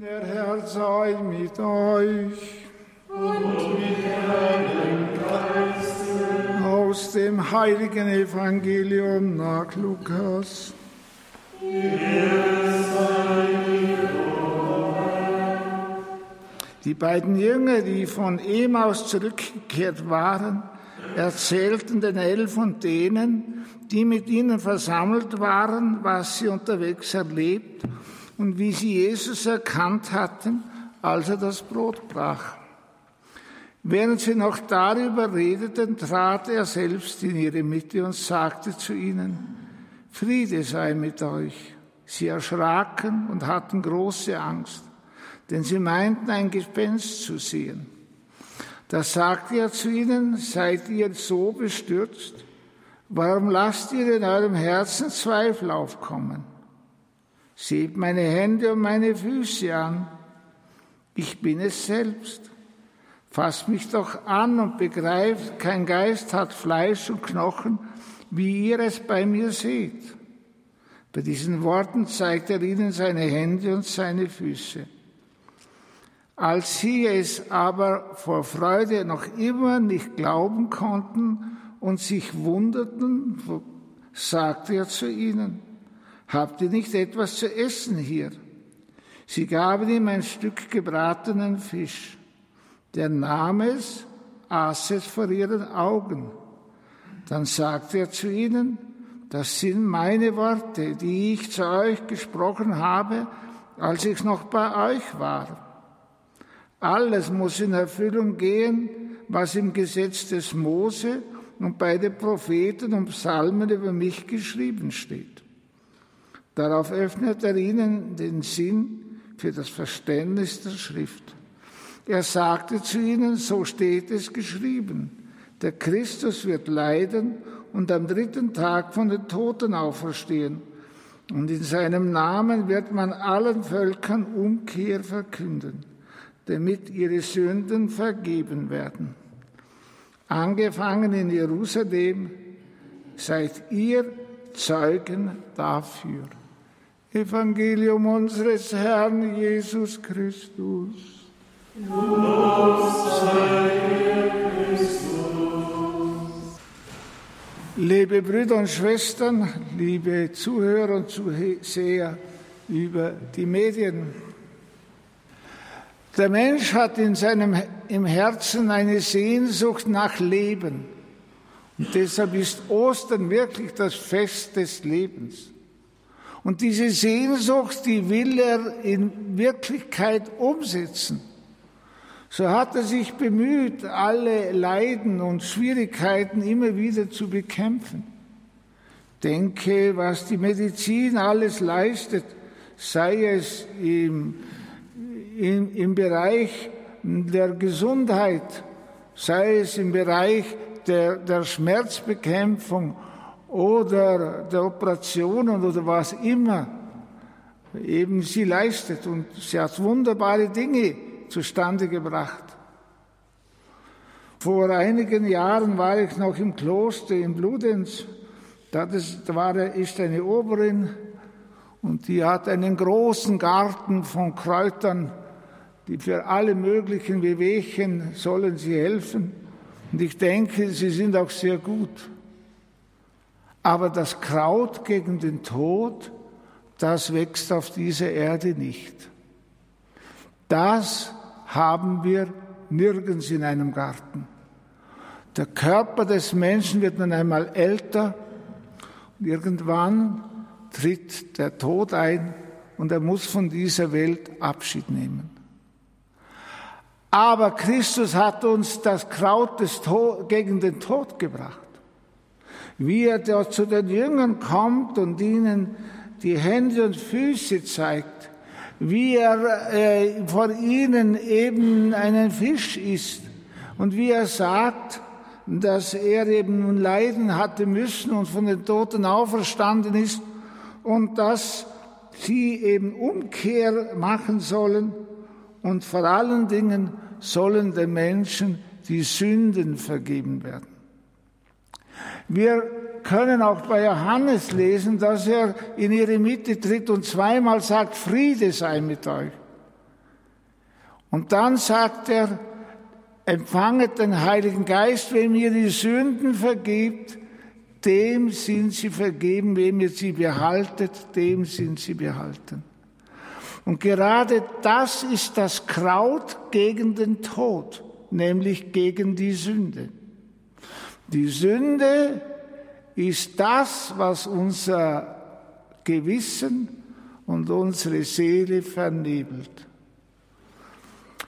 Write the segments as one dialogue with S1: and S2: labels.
S1: Der Herr sei mit euch. Und mit deinem Geiste. Aus dem heiligen Evangelium nach Lukas. Die beiden Jünger, die von Emaus zurückgekehrt waren, erzählten den Elf und denen, die mit ihnen versammelt waren, was sie unterwegs erlebt und wie sie Jesus erkannt hatten, als er das Brot brach. Während sie noch darüber redeten, trat er selbst in ihre Mitte und sagte zu ihnen, Friede sei mit euch. Sie erschraken und hatten große Angst, denn sie meinten ein Gespenst zu sehen. Da sagte er zu ihnen, seid ihr so bestürzt? Warum lasst ihr in eurem Herzen Zweifel aufkommen? Seht meine Hände und meine Füße an. Ich bin es selbst. Fasst mich doch an und begreift, kein Geist hat Fleisch und Knochen, wie ihr es bei mir seht. Bei diesen Worten zeigt er ihnen seine Hände und seine Füße. Als sie es aber vor Freude noch immer nicht glauben konnten und sich wunderten, sagte er zu ihnen, Habt ihr nicht etwas zu essen hier? Sie gaben ihm ein Stück gebratenen Fisch. Der nahm es, aß es vor ihren Augen. Dann sagte er zu ihnen, das sind meine Worte, die ich zu euch gesprochen habe, als ich noch bei euch war. Alles muss in Erfüllung gehen, was im Gesetz des Mose und bei den Propheten und Psalmen über mich geschrieben steht. Darauf öffnet er ihnen den Sinn für das Verständnis der Schrift. Er sagte zu ihnen, so steht es geschrieben, der Christus wird leiden und am dritten Tag von den Toten auferstehen. Und in seinem Namen wird man allen Völkern Umkehr verkünden, damit ihre Sünden vergeben werden. Angefangen in Jerusalem, seid ihr Zeugen dafür. Evangelium unseres Herrn Jesus Christus. Liebe Brüder und Schwestern, liebe Zuhörer und Zuseher über die Medien. Der Mensch hat in seinem, im Herzen eine Sehnsucht nach Leben. Und deshalb ist Ostern wirklich das Fest des Lebens. Und diese Sehnsucht, die will er in Wirklichkeit umsetzen. So hat er sich bemüht, alle Leiden und Schwierigkeiten immer wieder zu bekämpfen. Denke, was die Medizin alles leistet, sei es im, im, im Bereich der Gesundheit, sei es im Bereich der, der Schmerzbekämpfung oder der Operationen oder was immer eben sie leistet. Und sie hat wunderbare Dinge zustande gebracht. Vor einigen Jahren war ich noch im Kloster in Bludenz. Da, war, ist eine Oberin und die hat einen großen Garten von Kräutern, die für alle möglichen Wehwehchen sollen sie helfen. Und ich denke, sie sind auch sehr gut. Aber das Kraut gegen den Tod, das wächst auf dieser Erde nicht. Das haben wir nirgends in einem Garten. Der Körper des Menschen wird nun einmal älter und irgendwann tritt der Tod ein und er muss von dieser Welt Abschied nehmen. Aber Christus hat uns das Kraut des Tod, gegen den Tod gebracht wie er dort zu den Jüngern kommt und ihnen die Hände und Füße zeigt, wie er äh, vor ihnen eben einen Fisch isst. Und wie er sagt, dass er eben nun leiden hatte müssen und von den Toten auferstanden ist. Und dass sie eben Umkehr machen sollen. Und vor allen Dingen sollen den Menschen die Sünden vergeben werden. Wir können auch bei Johannes lesen, dass er in ihre Mitte tritt und zweimal sagt, Friede sei mit euch. Und dann sagt er, empfanget den Heiligen Geist, wem ihr die Sünden vergibt, dem sind sie vergeben, wem ihr sie behaltet, dem sind sie behalten. Und gerade das ist das Kraut gegen den Tod, nämlich gegen die Sünde. Die Sünde ist das, was unser Gewissen und unsere Seele vernebelt.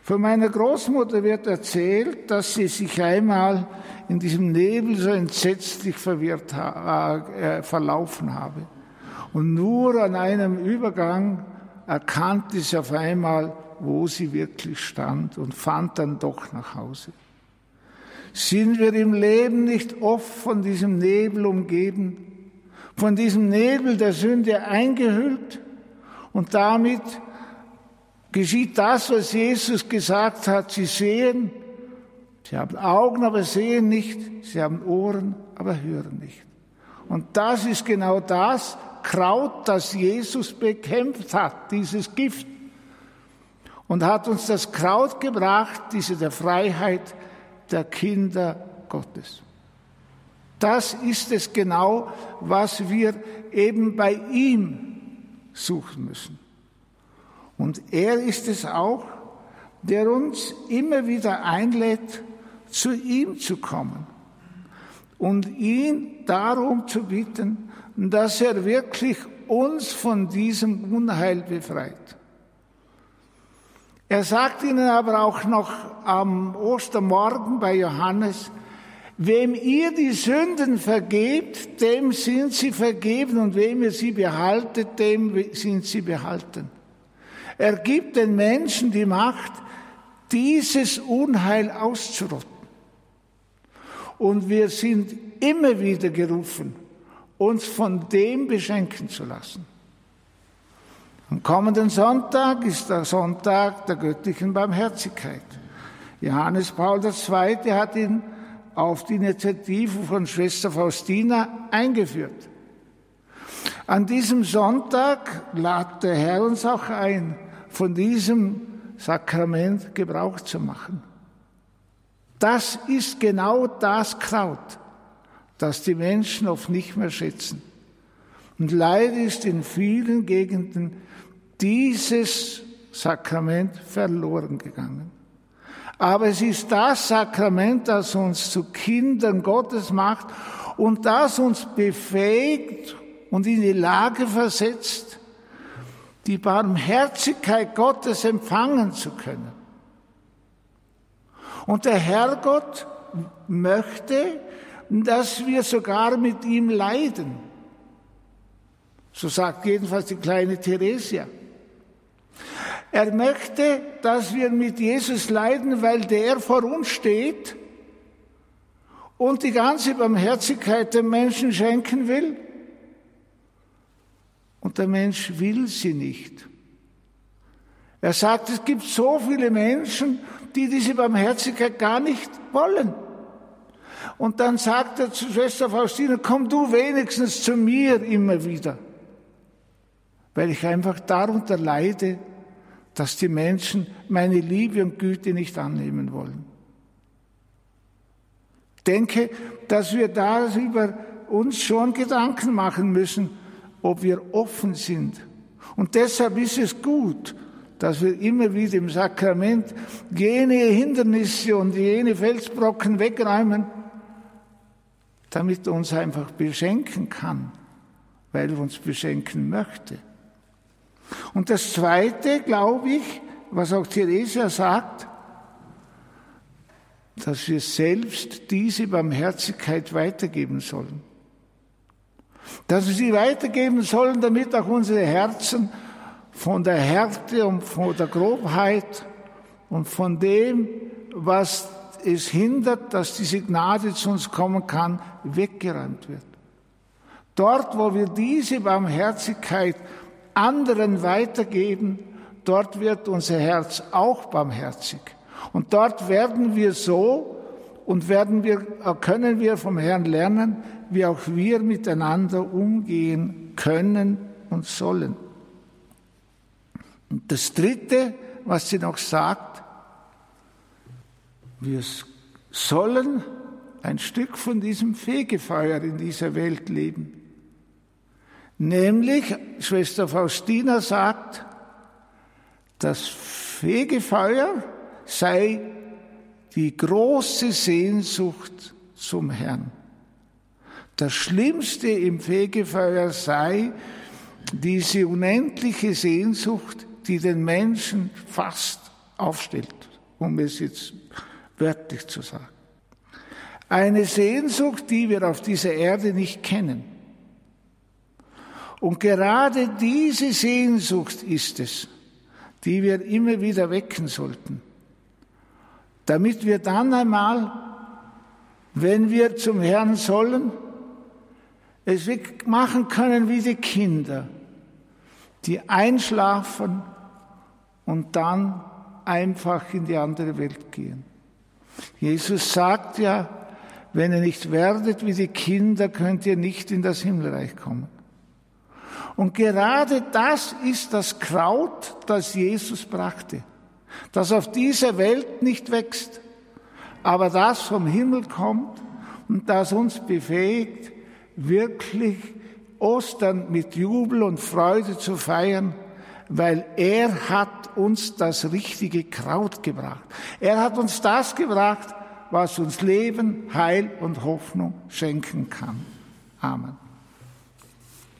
S1: Von meiner Großmutter wird erzählt, dass sie sich einmal in diesem Nebel so entsetzlich verwirrt, äh, verlaufen habe. Und nur an einem Übergang erkannte sie auf einmal, wo sie wirklich stand und fand dann doch nach Hause. Sind wir im Leben nicht oft von diesem Nebel umgeben, von diesem Nebel der Sünde eingehüllt und damit geschieht das, was Jesus gesagt hat. Sie sehen, sie haben Augen, aber sehen nicht. Sie haben Ohren, aber hören nicht. Und das ist genau das Kraut, das Jesus bekämpft hat, dieses Gift. Und hat uns das Kraut gebracht, diese der Freiheit der Kinder Gottes. Das ist es genau, was wir eben bei ihm suchen müssen. Und er ist es auch, der uns immer wieder einlädt, zu ihm zu kommen und ihn darum zu bitten, dass er wirklich uns von diesem Unheil befreit. Er sagt ihnen aber auch noch am Ostermorgen bei Johannes, wem ihr die Sünden vergebt, dem sind sie vergeben und wem ihr sie behaltet, dem sind sie behalten. Er gibt den Menschen die Macht, dieses Unheil auszurotten. Und wir sind immer wieder gerufen, uns von dem beschenken zu lassen. Am kommenden Sonntag ist der Sonntag der göttlichen Barmherzigkeit. Johannes Paul II. hat ihn auf die Initiative von Schwester Faustina eingeführt. An diesem Sonntag lad der Herr uns auch ein, von diesem Sakrament Gebrauch zu machen. Das ist genau das Kraut, das die Menschen oft nicht mehr schätzen. Und leider ist in vielen Gegenden dieses Sakrament verloren gegangen. Aber es ist das Sakrament, das uns zu Kindern Gottes macht und das uns befähigt und in die Lage versetzt, die Barmherzigkeit Gottes empfangen zu können. Und der Herrgott möchte, dass wir sogar mit ihm leiden. So sagt jedenfalls die kleine Theresia. Er möchte, dass wir mit Jesus leiden, weil der vor uns steht und die ganze Barmherzigkeit dem Menschen schenken will und der Mensch will sie nicht. Er sagt, es gibt so viele Menschen, die diese Barmherzigkeit gar nicht wollen. Und dann sagt er zu Schwester Faustina, komm du wenigstens zu mir immer wieder, weil ich einfach darunter leide, dass die Menschen meine Liebe und Güte nicht annehmen wollen. Denke, dass wir darüber uns schon Gedanken machen müssen, ob wir offen sind. Und deshalb ist es gut, dass wir immer wieder im Sakrament jene Hindernisse und jene Felsbrocken wegräumen, damit er uns einfach beschenken kann, weil er uns beschenken möchte. Und das Zweite, glaube ich, was auch Theresia sagt, dass wir selbst diese Barmherzigkeit weitergeben sollen dass wir sie weitergeben sollen, damit auch unsere Herzen von der Härte und von der Grobheit und von dem, was es hindert, dass diese Gnade zu uns kommen kann, weggeräumt wird. Dort, wo wir diese Barmherzigkeit anderen weitergeben, dort wird unser Herz auch barmherzig. Und dort werden wir so und werden wir, können wir vom Herrn lernen, wie auch wir miteinander umgehen können und sollen. Und das Dritte, was sie noch sagt, Wir sollen ein Stück von diesem Fegefeuer in dieser Welt leben. Nämlich, Schwester Faustina sagt, das Fegefeuer sei die große Sehnsucht zum Herrn. Das Schlimmste im Fegefeuer sei diese unendliche Sehnsucht, die den Menschen fast aufstellt, um es jetzt wörtlich zu sagen. Eine Sehnsucht, die wir auf dieser Erde nicht kennen. Und gerade diese Sehnsucht ist es, die wir immer wieder wecken sollten, damit wir dann einmal, wenn wir zum Herrn sollen, es machen können wie die Kinder, die einschlafen und dann einfach in die andere Welt gehen. Jesus sagt ja, wenn ihr nicht werdet wie die Kinder, könnt ihr nicht in das Himmelreich kommen. Und gerade das ist das Kraut, das Jesus brachte, das auf dieser Welt nicht wächst, aber das vom Himmel kommt und das uns befähigt, wirklich Ostern mit Jubel und Freude zu feiern, weil er hat uns das richtige Kraut gebracht. Er hat uns das gebracht, was uns Leben, Heil und Hoffnung schenken kann. Amen.